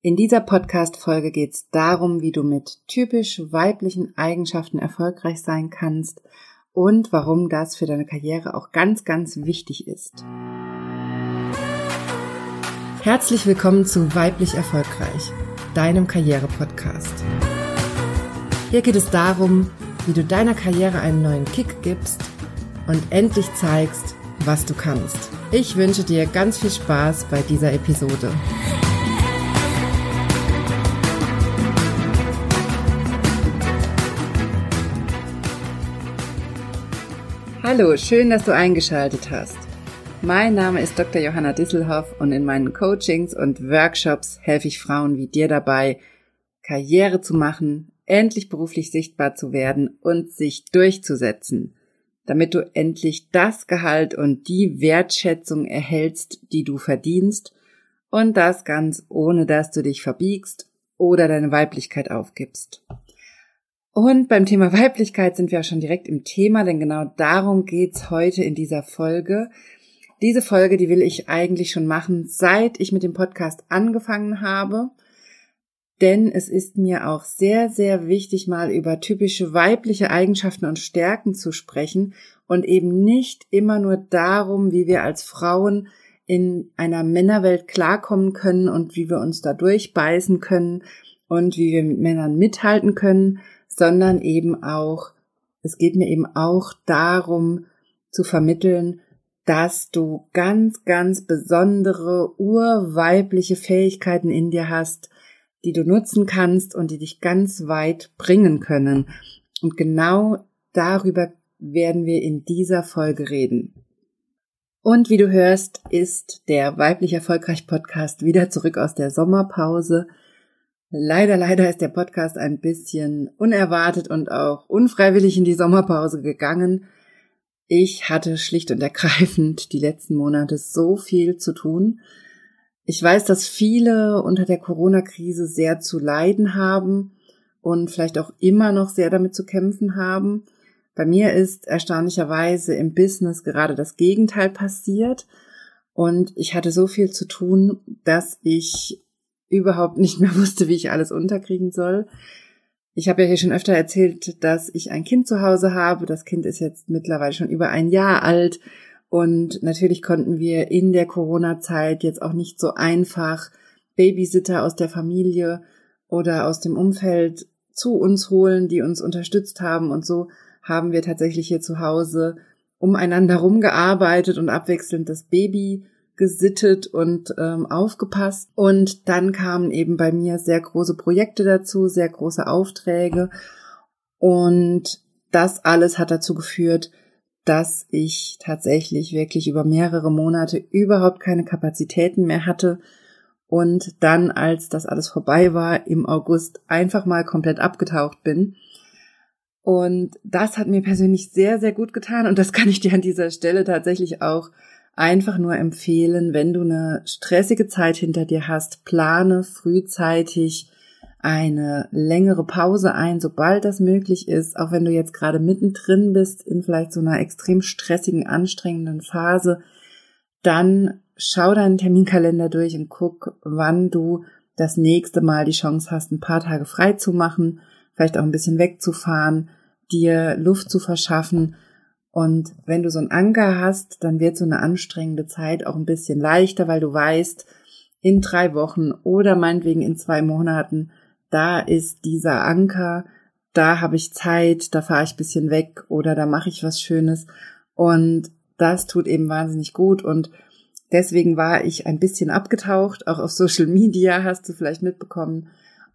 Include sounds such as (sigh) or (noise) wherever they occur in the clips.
In dieser Podcast-Folge geht es darum, wie du mit typisch weiblichen Eigenschaften erfolgreich sein kannst und warum das für deine Karriere auch ganz, ganz wichtig ist. Herzlich willkommen zu Weiblich Erfolgreich, deinem Karriere-Podcast. Hier geht es darum, wie du deiner Karriere einen neuen Kick gibst und endlich zeigst, was du kannst. Ich wünsche dir ganz viel Spaß bei dieser Episode. Hallo, schön, dass du eingeschaltet hast. Mein Name ist Dr. Johanna Disselhoff und in meinen Coachings und Workshops helfe ich Frauen wie dir dabei, Karriere zu machen, endlich beruflich sichtbar zu werden und sich durchzusetzen, damit du endlich das Gehalt und die Wertschätzung erhältst, die du verdienst und das ganz ohne dass du dich verbiegst oder deine Weiblichkeit aufgibst. Und beim Thema Weiblichkeit sind wir auch schon direkt im Thema, denn genau darum geht's heute in dieser Folge. Diese Folge, die will ich eigentlich schon machen, seit ich mit dem Podcast angefangen habe. Denn es ist mir auch sehr, sehr wichtig, mal über typische weibliche Eigenschaften und Stärken zu sprechen und eben nicht immer nur darum, wie wir als Frauen in einer Männerwelt klarkommen können und wie wir uns da durchbeißen können und wie wir mit Männern mithalten können, sondern eben auch, es geht mir eben auch darum zu vermitteln, dass du ganz, ganz besondere urweibliche Fähigkeiten in dir hast, die du nutzen kannst und die dich ganz weit bringen können. Und genau darüber werden wir in dieser Folge reden. Und wie du hörst, ist der weiblich erfolgreich Podcast wieder zurück aus der Sommerpause. Leider, leider ist der Podcast ein bisschen unerwartet und auch unfreiwillig in die Sommerpause gegangen. Ich hatte schlicht und ergreifend die letzten Monate so viel zu tun. Ich weiß, dass viele unter der Corona-Krise sehr zu leiden haben und vielleicht auch immer noch sehr damit zu kämpfen haben. Bei mir ist erstaunlicherweise im Business gerade das Gegenteil passiert und ich hatte so viel zu tun, dass ich überhaupt nicht mehr (laughs) wusste, wie ich alles unterkriegen soll. Ich habe ja hier schon öfter erzählt, dass ich ein Kind zu Hause habe. Das Kind ist jetzt mittlerweile schon über ein Jahr alt. Und natürlich konnten wir in der Corona-Zeit jetzt auch nicht so einfach Babysitter aus der Familie oder aus dem Umfeld zu uns holen, die uns unterstützt haben. Und so haben wir tatsächlich hier zu Hause umeinander rumgearbeitet und abwechselnd das Baby gesittet und ähm, aufgepasst. Und dann kamen eben bei mir sehr große Projekte dazu, sehr große Aufträge. Und das alles hat dazu geführt, dass ich tatsächlich wirklich über mehrere Monate überhaupt keine Kapazitäten mehr hatte und dann, als das alles vorbei war, im August einfach mal komplett abgetaucht bin. Und das hat mir persönlich sehr, sehr gut getan und das kann ich dir an dieser Stelle tatsächlich auch einfach nur empfehlen, wenn du eine stressige Zeit hinter dir hast, plane frühzeitig eine längere Pause ein, sobald das möglich ist, auch wenn du jetzt gerade mittendrin bist in vielleicht so einer extrem stressigen, anstrengenden Phase, dann schau deinen Terminkalender durch und guck, wann du das nächste Mal die Chance hast, ein paar Tage frei zu machen, vielleicht auch ein bisschen wegzufahren, dir Luft zu verschaffen und wenn du so einen Anker hast, dann wird so eine anstrengende Zeit auch ein bisschen leichter, weil du weißt, in drei Wochen oder meinetwegen in zwei Monaten, da ist dieser Anker, da habe ich Zeit, da fahre ich ein bisschen weg oder da mache ich was Schönes. Und das tut eben wahnsinnig gut. Und deswegen war ich ein bisschen abgetaucht, auch auf Social Media hast du vielleicht mitbekommen.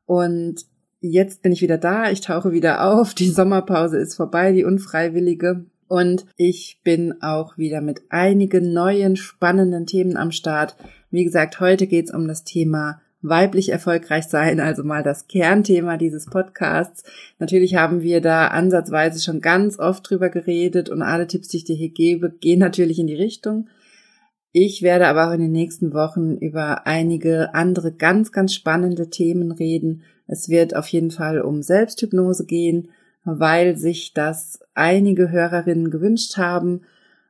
Und jetzt bin ich wieder da, ich tauche wieder auf, die Sommerpause ist vorbei, die unfreiwillige. Und ich bin auch wieder mit einigen neuen spannenden Themen am Start. Wie gesagt, heute geht es um das Thema weiblich erfolgreich sein, also mal das Kernthema dieses Podcasts. Natürlich haben wir da ansatzweise schon ganz oft drüber geredet und alle Tipps, die ich dir hier gebe, gehen natürlich in die Richtung. Ich werde aber auch in den nächsten Wochen über einige andere ganz, ganz spannende Themen reden. Es wird auf jeden Fall um Selbsthypnose gehen, weil sich das einige Hörerinnen gewünscht haben,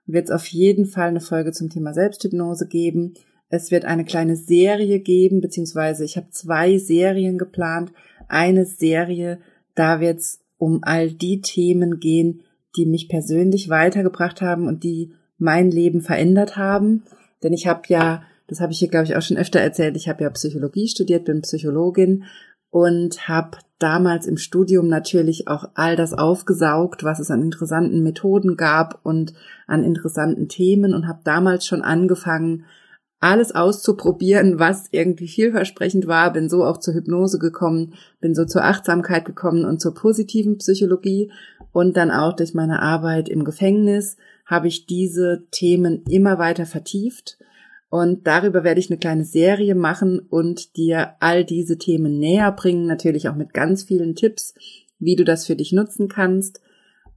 wird es auf jeden Fall eine Folge zum Thema Selbsthypnose geben. Es wird eine kleine Serie geben, beziehungsweise ich habe zwei Serien geplant. Eine Serie, da wird es um all die Themen gehen, die mich persönlich weitergebracht haben und die mein Leben verändert haben. Denn ich habe ja, das habe ich hier, glaube ich, auch schon öfter erzählt, ich habe ja Psychologie studiert, bin Psychologin und habe damals im Studium natürlich auch all das aufgesaugt, was es an interessanten Methoden gab und an interessanten Themen und habe damals schon angefangen, alles auszuprobieren, was irgendwie vielversprechend war, bin so auch zur Hypnose gekommen, bin so zur Achtsamkeit gekommen und zur positiven Psychologie. Und dann auch durch meine Arbeit im Gefängnis habe ich diese Themen immer weiter vertieft und darüber werde ich eine kleine Serie machen und dir all diese Themen näher bringen, natürlich auch mit ganz vielen Tipps, wie du das für dich nutzen kannst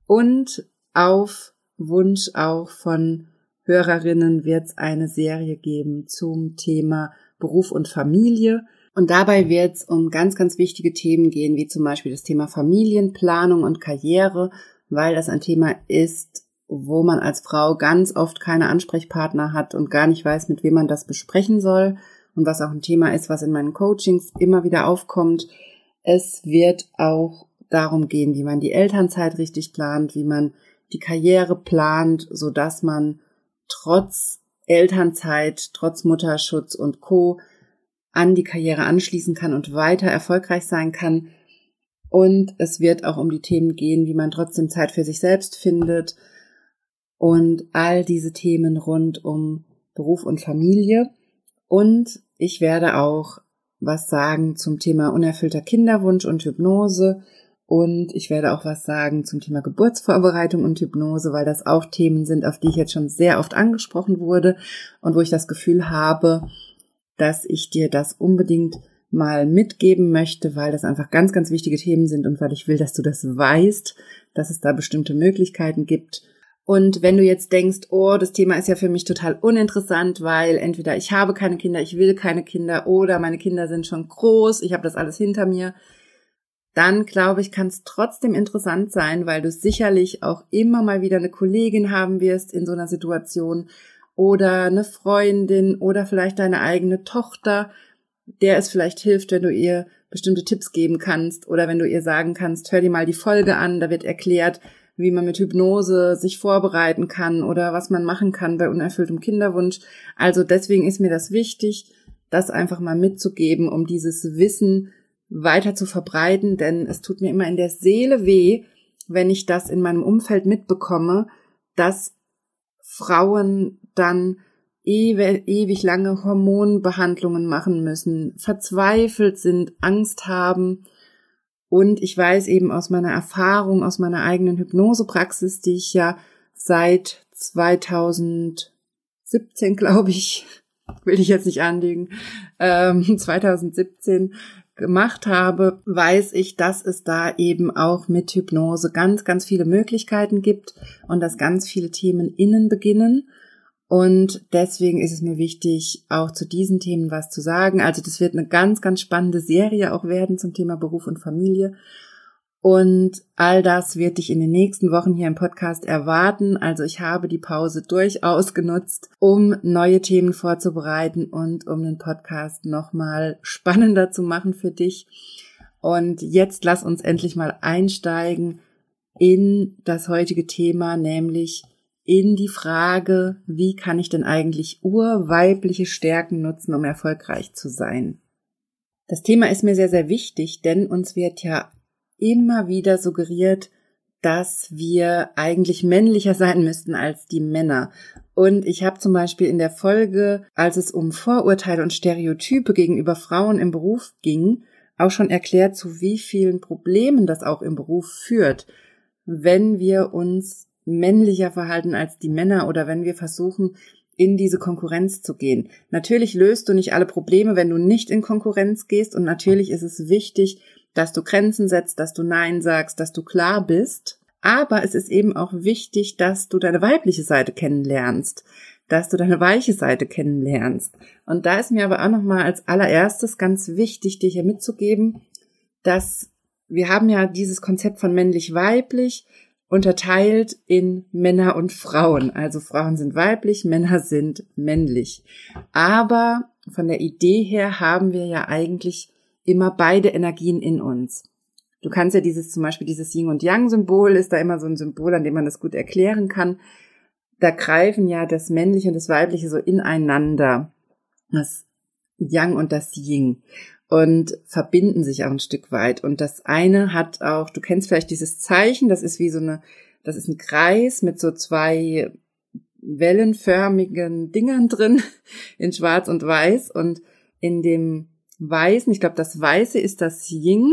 und auf Wunsch auch von Hörerinnen wird es eine Serie geben zum Thema Beruf und Familie. Und dabei wird es um ganz, ganz wichtige Themen gehen, wie zum Beispiel das Thema Familienplanung und Karriere, weil das ein Thema ist, wo man als Frau ganz oft keine Ansprechpartner hat und gar nicht weiß, mit wem man das besprechen soll. Und was auch ein Thema ist, was in meinen Coachings immer wieder aufkommt. Es wird auch darum gehen, wie man die Elternzeit richtig plant, wie man die Karriere plant, so dass man trotz Elternzeit, trotz Mutterschutz und Co. an die Karriere anschließen kann und weiter erfolgreich sein kann. Und es wird auch um die Themen gehen, wie man trotzdem Zeit für sich selbst findet und all diese Themen rund um Beruf und Familie. Und ich werde auch was sagen zum Thema unerfüllter Kinderwunsch und Hypnose und ich werde auch was sagen zum Thema Geburtsvorbereitung und Hypnose, weil das auch Themen sind, auf die ich jetzt schon sehr oft angesprochen wurde und wo ich das Gefühl habe, dass ich dir das unbedingt mal mitgeben möchte, weil das einfach ganz, ganz wichtige Themen sind und weil ich will, dass du das weißt, dass es da bestimmte Möglichkeiten gibt. Und wenn du jetzt denkst, oh, das Thema ist ja für mich total uninteressant, weil entweder ich habe keine Kinder, ich will keine Kinder oder meine Kinder sind schon groß, ich habe das alles hinter mir, dann glaube ich, kann es trotzdem interessant sein, weil du sicherlich auch immer mal wieder eine Kollegin haben wirst in so einer Situation oder eine Freundin oder vielleicht deine eigene Tochter, der es vielleicht hilft, wenn du ihr bestimmte Tipps geben kannst oder wenn du ihr sagen kannst, hör dir mal die Folge an, da wird erklärt, wie man mit Hypnose sich vorbereiten kann oder was man machen kann bei unerfülltem Kinderwunsch. Also deswegen ist mir das wichtig, das einfach mal mitzugeben, um dieses Wissen weiter zu verbreiten, denn es tut mir immer in der Seele weh, wenn ich das in meinem Umfeld mitbekomme, dass Frauen dann ewig, lange Hormonbehandlungen machen müssen, verzweifelt sind, Angst haben. Und ich weiß eben aus meiner Erfahrung, aus meiner eigenen Hypnosepraxis, die ich ja seit 2017, (laughs) glaube ich, will ich jetzt nicht anlegen, ähm, (laughs) 2017 gemacht habe, weiß ich, dass es da eben auch mit Hypnose ganz, ganz viele Möglichkeiten gibt und dass ganz viele Themen innen beginnen. Und deswegen ist es mir wichtig, auch zu diesen Themen was zu sagen. Also das wird eine ganz, ganz spannende Serie auch werden zum Thema Beruf und Familie. Und all das wird dich in den nächsten Wochen hier im Podcast erwarten. Also ich habe die Pause durchaus genutzt, um neue Themen vorzubereiten und um den Podcast nochmal spannender zu machen für dich. Und jetzt lass uns endlich mal einsteigen in das heutige Thema, nämlich in die Frage, wie kann ich denn eigentlich urweibliche Stärken nutzen, um erfolgreich zu sein? Das Thema ist mir sehr, sehr wichtig, denn uns wird ja immer wieder suggeriert, dass wir eigentlich männlicher sein müssten als die Männer. Und ich habe zum Beispiel in der Folge, als es um Vorurteile und Stereotype gegenüber Frauen im Beruf ging, auch schon erklärt, zu wie vielen Problemen das auch im Beruf führt, wenn wir uns männlicher verhalten als die Männer oder wenn wir versuchen, in diese Konkurrenz zu gehen. Natürlich löst du nicht alle Probleme, wenn du nicht in Konkurrenz gehst und natürlich ist es wichtig, dass du Grenzen setzt, dass du Nein sagst, dass du klar bist. Aber es ist eben auch wichtig, dass du deine weibliche Seite kennenlernst, dass du deine weiche Seite kennenlernst. Und da ist mir aber auch nochmal als allererstes ganz wichtig, dir hier mitzugeben, dass wir haben ja dieses Konzept von männlich-weiblich, unterteilt in Männer und Frauen. Also Frauen sind weiblich, Männer sind männlich. Aber von der Idee her haben wir ja eigentlich immer beide Energien in uns. Du kannst ja dieses zum Beispiel dieses Yin und Yang Symbol ist da immer so ein Symbol, an dem man das gut erklären kann. Da greifen ja das Männliche und das Weibliche so ineinander. Das Yang und das Yin und verbinden sich auch ein Stück weit. Und das eine hat auch, du kennst vielleicht dieses Zeichen, das ist wie so eine, das ist ein Kreis mit so zwei wellenförmigen Dingern drin (laughs) in Schwarz und Weiß und in dem Weißen, ich glaube, das Weiße ist das Ying.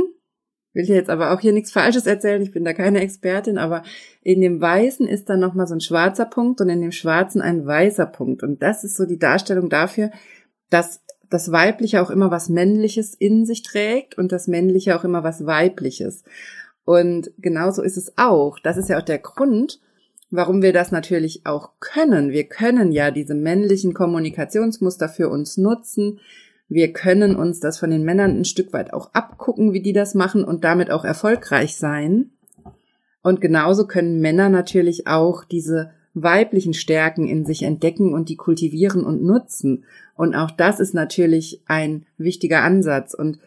Will dir jetzt aber auch hier nichts Falsches erzählen, ich bin da keine Expertin, aber in dem Weißen ist dann nochmal so ein schwarzer Punkt und in dem Schwarzen ein weißer Punkt. Und das ist so die Darstellung dafür, dass das Weibliche auch immer was Männliches in sich trägt und das Männliche auch immer was Weibliches. Und genauso ist es auch. Das ist ja auch der Grund, warum wir das natürlich auch können. Wir können ja diese männlichen Kommunikationsmuster für uns nutzen. Wir können uns das von den Männern ein Stück weit auch abgucken, wie die das machen und damit auch erfolgreich sein. Und genauso können Männer natürlich auch diese weiblichen Stärken in sich entdecken und die kultivieren und nutzen. Und auch das ist natürlich ein wichtiger Ansatz. Und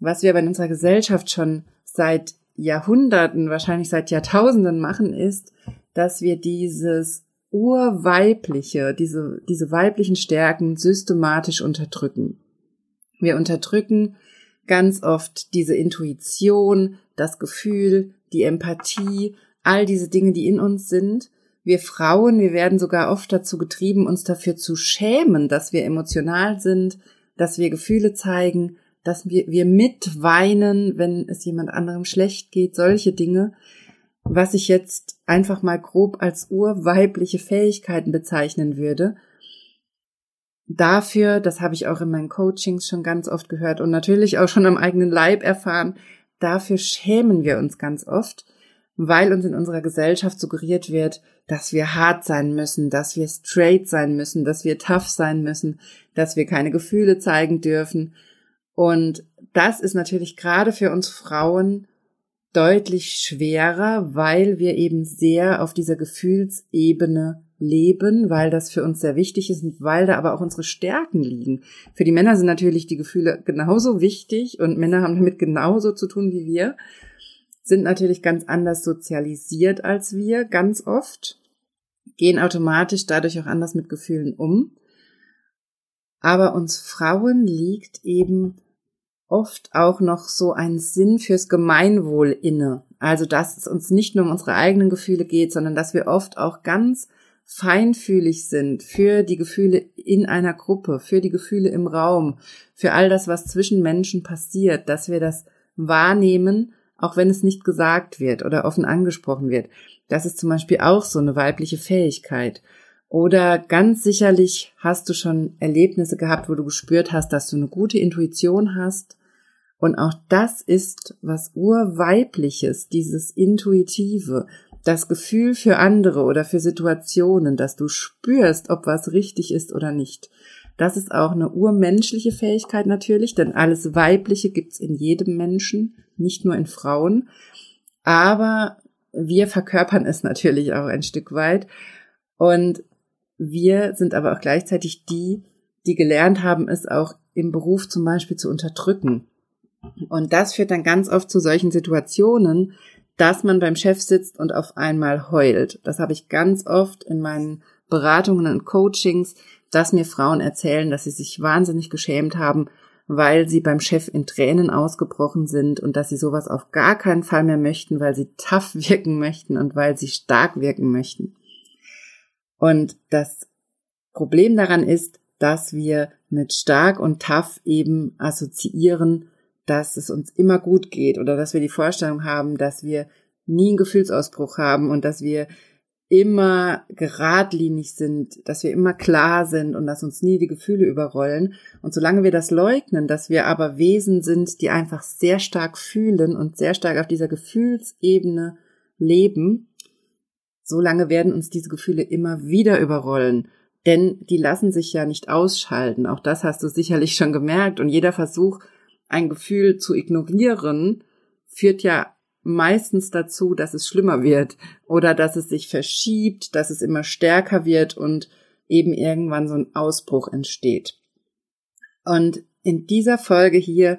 was wir aber in unserer Gesellschaft schon seit Jahrhunderten, wahrscheinlich seit Jahrtausenden machen, ist, dass wir dieses urweibliche, diese, diese weiblichen Stärken systematisch unterdrücken. Wir unterdrücken ganz oft diese Intuition, das Gefühl, die Empathie, all diese Dinge, die in uns sind wir Frauen, wir werden sogar oft dazu getrieben, uns dafür zu schämen, dass wir emotional sind, dass wir Gefühle zeigen, dass wir, wir mitweinen, wenn es jemand anderem schlecht geht, solche Dinge, was ich jetzt einfach mal grob als urweibliche Fähigkeiten bezeichnen würde. Dafür, das habe ich auch in meinen Coachings schon ganz oft gehört und natürlich auch schon am eigenen Leib erfahren, dafür schämen wir uns ganz oft weil uns in unserer Gesellschaft suggeriert wird, dass wir hart sein müssen, dass wir straight sein müssen, dass wir tough sein müssen, dass wir keine Gefühle zeigen dürfen. Und das ist natürlich gerade für uns Frauen deutlich schwerer, weil wir eben sehr auf dieser Gefühlsebene leben, weil das für uns sehr wichtig ist und weil da aber auch unsere Stärken liegen. Für die Männer sind natürlich die Gefühle genauso wichtig und Männer haben damit genauso zu tun wie wir sind natürlich ganz anders sozialisiert als wir, ganz oft, gehen automatisch dadurch auch anders mit Gefühlen um. Aber uns Frauen liegt eben oft auch noch so ein Sinn fürs Gemeinwohl inne. Also, dass es uns nicht nur um unsere eigenen Gefühle geht, sondern dass wir oft auch ganz feinfühlig sind für die Gefühle in einer Gruppe, für die Gefühle im Raum, für all das, was zwischen Menschen passiert, dass wir das wahrnehmen auch wenn es nicht gesagt wird oder offen angesprochen wird. Das ist zum Beispiel auch so eine weibliche Fähigkeit. Oder ganz sicherlich hast du schon Erlebnisse gehabt, wo du gespürt hast, dass du eine gute Intuition hast. Und auch das ist was urweibliches, dieses Intuitive, das Gefühl für andere oder für Situationen, dass du spürst, ob was richtig ist oder nicht. Das ist auch eine urmenschliche Fähigkeit natürlich, denn alles Weibliche gibt's in jedem Menschen, nicht nur in Frauen. Aber wir verkörpern es natürlich auch ein Stück weit. Und wir sind aber auch gleichzeitig die, die gelernt haben, es auch im Beruf zum Beispiel zu unterdrücken. Und das führt dann ganz oft zu solchen Situationen, dass man beim Chef sitzt und auf einmal heult. Das habe ich ganz oft in meinen Beratungen und Coachings, dass mir Frauen erzählen, dass sie sich wahnsinnig geschämt haben, weil sie beim Chef in Tränen ausgebrochen sind und dass sie sowas auf gar keinen Fall mehr möchten, weil sie tough (laughs) wirken möchten und weil sie stark wirken möchten. Und das Problem daran ist, dass wir mit stark und tough eben assoziieren, dass es uns immer gut geht oder dass wir die Vorstellung haben, dass wir nie einen Gefühlsausbruch haben und dass wir immer geradlinig sind, dass wir immer klar sind und dass uns nie die Gefühle überrollen. Und solange wir das leugnen, dass wir aber Wesen sind, die einfach sehr stark fühlen und sehr stark auf dieser Gefühlsebene leben, solange werden uns diese Gefühle immer wieder überrollen. Denn die lassen sich ja nicht ausschalten. Auch das hast du sicherlich schon gemerkt. Und jeder Versuch, ein Gefühl zu ignorieren, führt ja meistens dazu, dass es schlimmer wird oder dass es sich verschiebt, dass es immer stärker wird und eben irgendwann so ein Ausbruch entsteht. Und in dieser Folge hier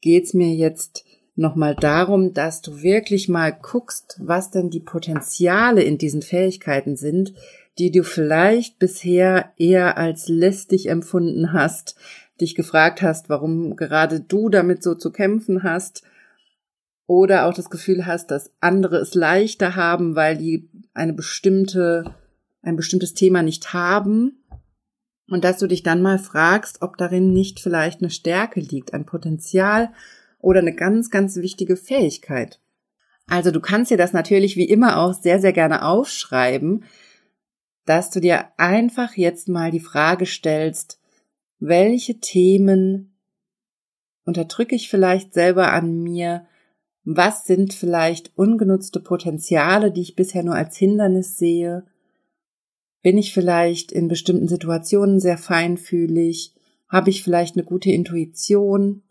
geht's mir jetzt nochmal darum, dass du wirklich mal guckst, was denn die Potenziale in diesen Fähigkeiten sind, die du vielleicht bisher eher als lästig empfunden hast, dich gefragt hast, warum gerade du damit so zu kämpfen hast, oder auch das Gefühl hast, dass andere es leichter haben, weil die eine bestimmte, ein bestimmtes Thema nicht haben. Und dass du dich dann mal fragst, ob darin nicht vielleicht eine Stärke liegt, ein Potenzial oder eine ganz, ganz wichtige Fähigkeit. Also du kannst dir das natürlich wie immer auch sehr, sehr gerne aufschreiben, dass du dir einfach jetzt mal die Frage stellst, welche Themen unterdrücke ich vielleicht selber an mir? Was sind vielleicht ungenutzte Potenziale, die ich bisher nur als Hindernis sehe? Bin ich vielleicht in bestimmten Situationen sehr feinfühlig? Habe ich vielleicht eine gute Intuition?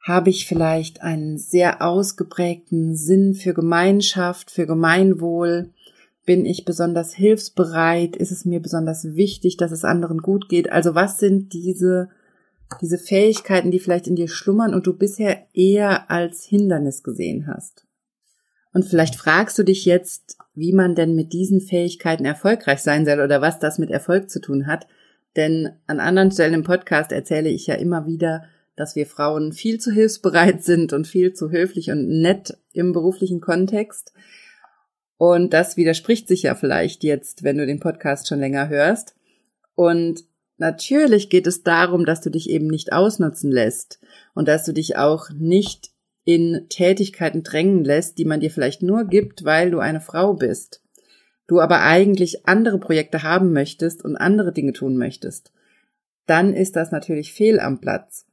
Habe ich vielleicht einen sehr ausgeprägten Sinn für Gemeinschaft, für Gemeinwohl? Bin ich besonders hilfsbereit? Ist es mir besonders wichtig, dass es anderen gut geht? Also was sind diese, diese Fähigkeiten, die vielleicht in dir schlummern und du bisher eher als Hindernis gesehen hast? Und vielleicht fragst du dich jetzt, wie man denn mit diesen Fähigkeiten erfolgreich sein soll oder was das mit Erfolg zu tun hat. Denn an anderen Stellen im Podcast erzähle ich ja immer wieder, dass wir Frauen viel zu hilfsbereit sind und viel zu höflich und nett im beruflichen Kontext. Und das widerspricht sich ja vielleicht jetzt, wenn du den Podcast schon länger hörst. Und natürlich geht es darum, dass du dich eben nicht ausnutzen lässt und dass du dich auch nicht in Tätigkeiten drängen lässt, die man dir vielleicht nur gibt, weil du eine Frau bist. Du aber eigentlich andere Projekte haben möchtest und andere Dinge tun möchtest. Dann ist das natürlich fehl am Platz.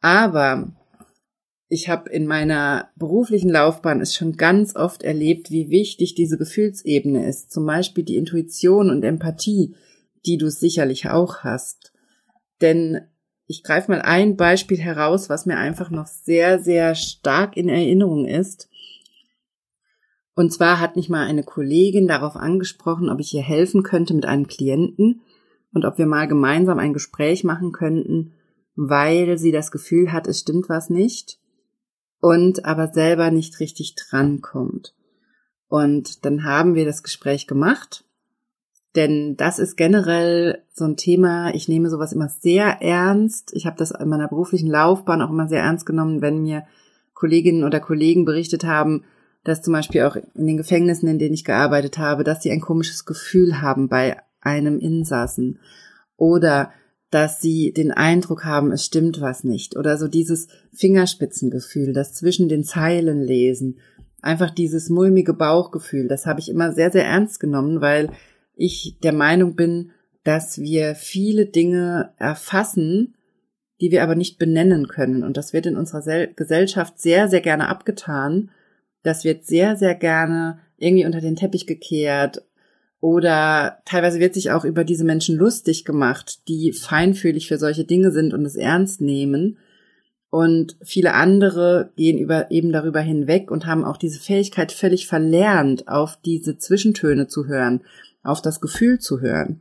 Aber ich habe in meiner beruflichen Laufbahn es schon ganz oft erlebt, wie wichtig diese Gefühlsebene ist. Zum Beispiel die Intuition und Empathie, die du sicherlich auch hast. Denn ich greife mal ein Beispiel heraus, was mir einfach noch sehr, sehr stark in Erinnerung ist. Und zwar hat mich mal eine Kollegin darauf angesprochen, ob ich ihr helfen könnte mit einem Klienten und ob wir mal gemeinsam ein Gespräch machen könnten, weil sie das Gefühl hat, es stimmt was nicht und aber selber nicht richtig drankommt. Und dann haben wir das Gespräch gemacht, denn das ist generell so ein Thema, ich nehme sowas immer sehr ernst. Ich habe das in meiner beruflichen Laufbahn auch immer sehr ernst genommen, wenn mir Kolleginnen oder Kollegen berichtet haben, dass zum Beispiel auch in den Gefängnissen, in denen ich gearbeitet habe, dass sie ein komisches Gefühl haben bei einem Insassen. Oder dass sie den Eindruck haben, es stimmt was nicht. Oder so dieses Fingerspitzengefühl, das zwischen den Zeilen lesen, einfach dieses mulmige Bauchgefühl, das habe ich immer sehr, sehr ernst genommen, weil ich der Meinung bin, dass wir viele Dinge erfassen, die wir aber nicht benennen können. Und das wird in unserer Gesellschaft sehr, sehr gerne abgetan. Das wird sehr, sehr gerne irgendwie unter den Teppich gekehrt oder teilweise wird sich auch über diese Menschen lustig gemacht, die feinfühlig für solche Dinge sind und es ernst nehmen. Und viele andere gehen über, eben darüber hinweg und haben auch diese Fähigkeit völlig verlernt, auf diese Zwischentöne zu hören, auf das Gefühl zu hören.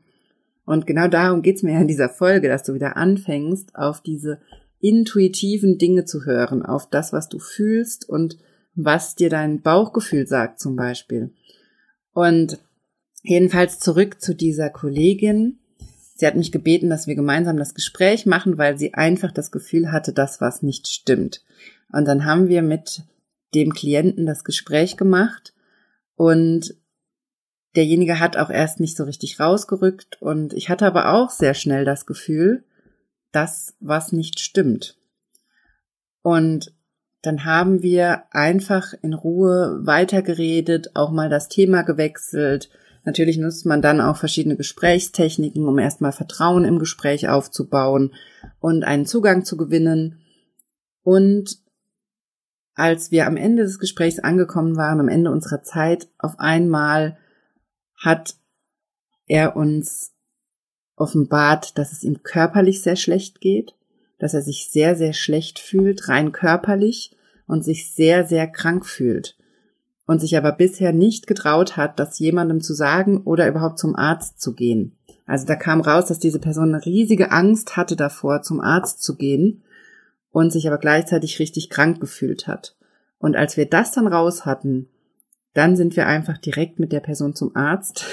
Und genau darum geht's mir ja in dieser Folge, dass du wieder anfängst, auf diese intuitiven Dinge zu hören, auf das, was du fühlst und was dir dein Bauchgefühl sagt zum Beispiel. Und Jedenfalls zurück zu dieser Kollegin. Sie hat mich gebeten, dass wir gemeinsam das Gespräch machen, weil sie einfach das Gefühl hatte, dass was nicht stimmt. Und dann haben wir mit dem Klienten das Gespräch gemacht und derjenige hat auch erst nicht so richtig rausgerückt und ich hatte aber auch sehr schnell das Gefühl, dass was nicht stimmt. Und dann haben wir einfach in Ruhe weitergeredet, auch mal das Thema gewechselt, Natürlich nutzt man dann auch verschiedene Gesprächstechniken, um erstmal Vertrauen im Gespräch aufzubauen und einen Zugang zu gewinnen. Und als wir am Ende des Gesprächs angekommen waren, am Ende unserer Zeit, auf einmal hat er uns offenbart, dass es ihm körperlich sehr schlecht geht, dass er sich sehr, sehr schlecht fühlt, rein körperlich und sich sehr, sehr krank fühlt und sich aber bisher nicht getraut hat, das jemandem zu sagen oder überhaupt zum Arzt zu gehen. Also da kam raus, dass diese Person eine riesige Angst hatte davor, zum Arzt zu gehen und sich aber gleichzeitig richtig krank gefühlt hat. Und als wir das dann raus hatten, dann sind wir einfach direkt mit der Person zum Arzt.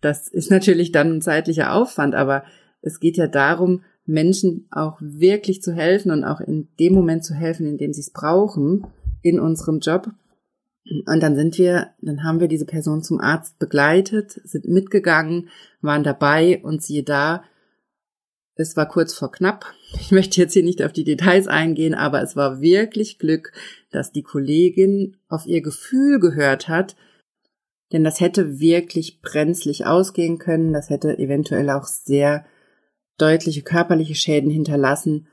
Das ist natürlich dann ein zeitlicher Aufwand, aber es geht ja darum, Menschen auch wirklich zu helfen und auch in dem Moment zu helfen, in dem sie es brauchen, in unserem Job. Und dann sind wir, dann haben wir diese Person zum Arzt begleitet, sind mitgegangen, waren dabei und siehe da, es war kurz vor knapp. Ich möchte jetzt hier nicht auf die Details eingehen, aber es war wirklich Glück, dass die Kollegin auf ihr Gefühl gehört hat, denn das hätte wirklich brenzlig ausgehen können, das hätte eventuell auch sehr deutliche körperliche Schäden hinterlassen.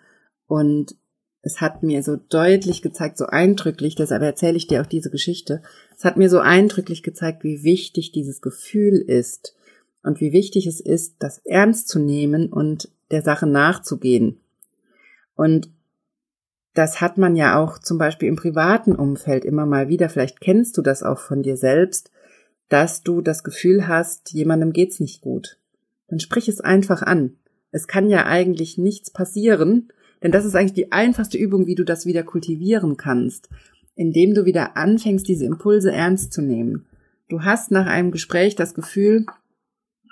Und es hat mir so deutlich gezeigt, so eindrücklich, deshalb erzähle ich dir auch diese Geschichte, es hat mir so eindrücklich gezeigt, wie wichtig dieses Gefühl ist und wie wichtig es ist, das ernst zu nehmen und der Sache nachzugehen. Und das hat man ja auch zum Beispiel im privaten Umfeld immer mal wieder, vielleicht kennst du das auch von dir selbst, dass du das Gefühl hast, jemandem geht's nicht gut. Dann sprich es einfach an. Es kann ja eigentlich nichts passieren, denn das ist eigentlich die einfachste Übung, wie du das wieder kultivieren kannst, indem du wieder anfängst, diese Impulse ernst zu nehmen. Du hast nach einem Gespräch das Gefühl,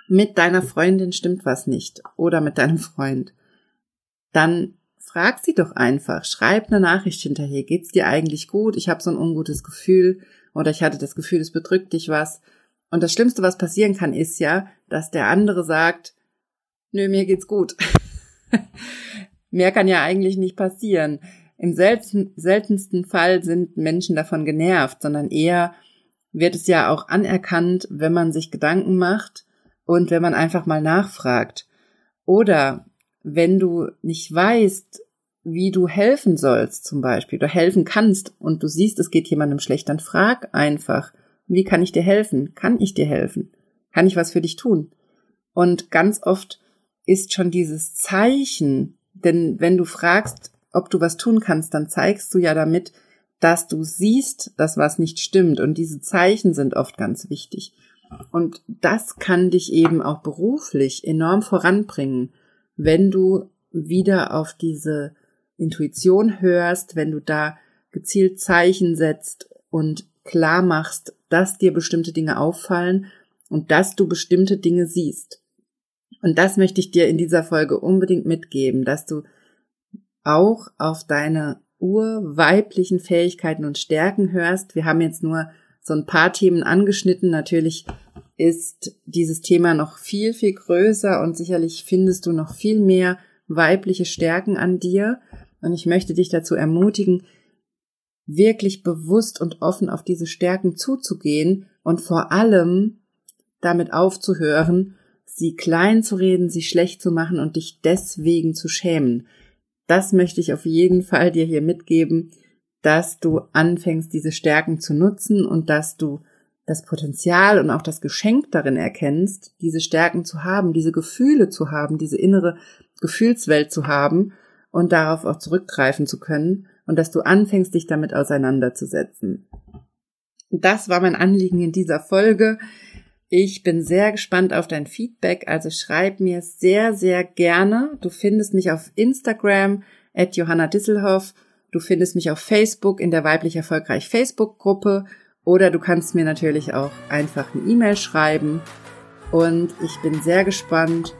mit deiner Freundin stimmt was nicht oder mit deinem Freund. Dann frag sie doch einfach, schreib eine Nachricht hinterher, geht's dir eigentlich gut? Ich habe so ein ungutes Gefühl oder ich hatte das Gefühl, es bedrückt dich was. Und das Schlimmste, was passieren kann, ist ja, dass der andere sagt, nö, mir geht's gut. (laughs) Mehr kann ja eigentlich nicht passieren. Im seltensten Fall sind Menschen davon genervt, sondern eher wird es ja auch anerkannt, wenn man sich Gedanken macht und wenn man einfach mal nachfragt. Oder wenn du nicht weißt, wie du helfen sollst, zum Beispiel, oder helfen kannst und du siehst, es geht jemandem schlecht, dann frag einfach, wie kann ich dir helfen? Kann ich dir helfen? Kann ich was für dich tun? Und ganz oft ist schon dieses Zeichen, denn wenn du fragst, ob du was tun kannst, dann zeigst du ja damit, dass du siehst, dass was nicht stimmt. Und diese Zeichen sind oft ganz wichtig. Und das kann dich eben auch beruflich enorm voranbringen, wenn du wieder auf diese Intuition hörst, wenn du da gezielt Zeichen setzt und klar machst, dass dir bestimmte Dinge auffallen und dass du bestimmte Dinge siehst. Und das möchte ich dir in dieser Folge unbedingt mitgeben, dass du auch auf deine urweiblichen Fähigkeiten und Stärken hörst. Wir haben jetzt nur so ein paar Themen angeschnitten. Natürlich ist dieses Thema noch viel, viel größer und sicherlich findest du noch viel mehr weibliche Stärken an dir. Und ich möchte dich dazu ermutigen, wirklich bewusst und offen auf diese Stärken zuzugehen und vor allem damit aufzuhören, sie klein zu reden, sie schlecht zu machen und dich deswegen zu schämen. Das möchte ich auf jeden Fall dir hier mitgeben, dass du anfängst, diese Stärken zu nutzen und dass du das Potenzial und auch das Geschenk darin erkennst, diese Stärken zu haben, diese Gefühle zu haben, diese innere Gefühlswelt zu haben und darauf auch zurückgreifen zu können und dass du anfängst, dich damit auseinanderzusetzen. Das war mein Anliegen in dieser Folge. Ich bin sehr gespannt auf dein Feedback, also schreib mir sehr, sehr gerne. Du findest mich auf Instagram at Johanna Disselhoff. Du findest mich auf Facebook in der weiblich erfolgreich Facebook Gruppe oder du kannst mir natürlich auch einfach eine E-Mail schreiben. Und ich bin sehr gespannt,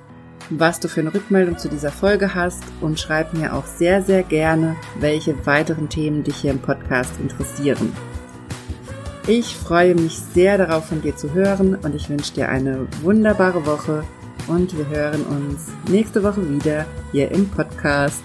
was du für eine Rückmeldung zu dieser Folge hast und schreib mir auch sehr, sehr gerne, welche weiteren Themen dich hier im Podcast interessieren. Ich freue mich sehr darauf, von dir zu hören und ich wünsche dir eine wunderbare Woche und wir hören uns nächste Woche wieder hier im Podcast.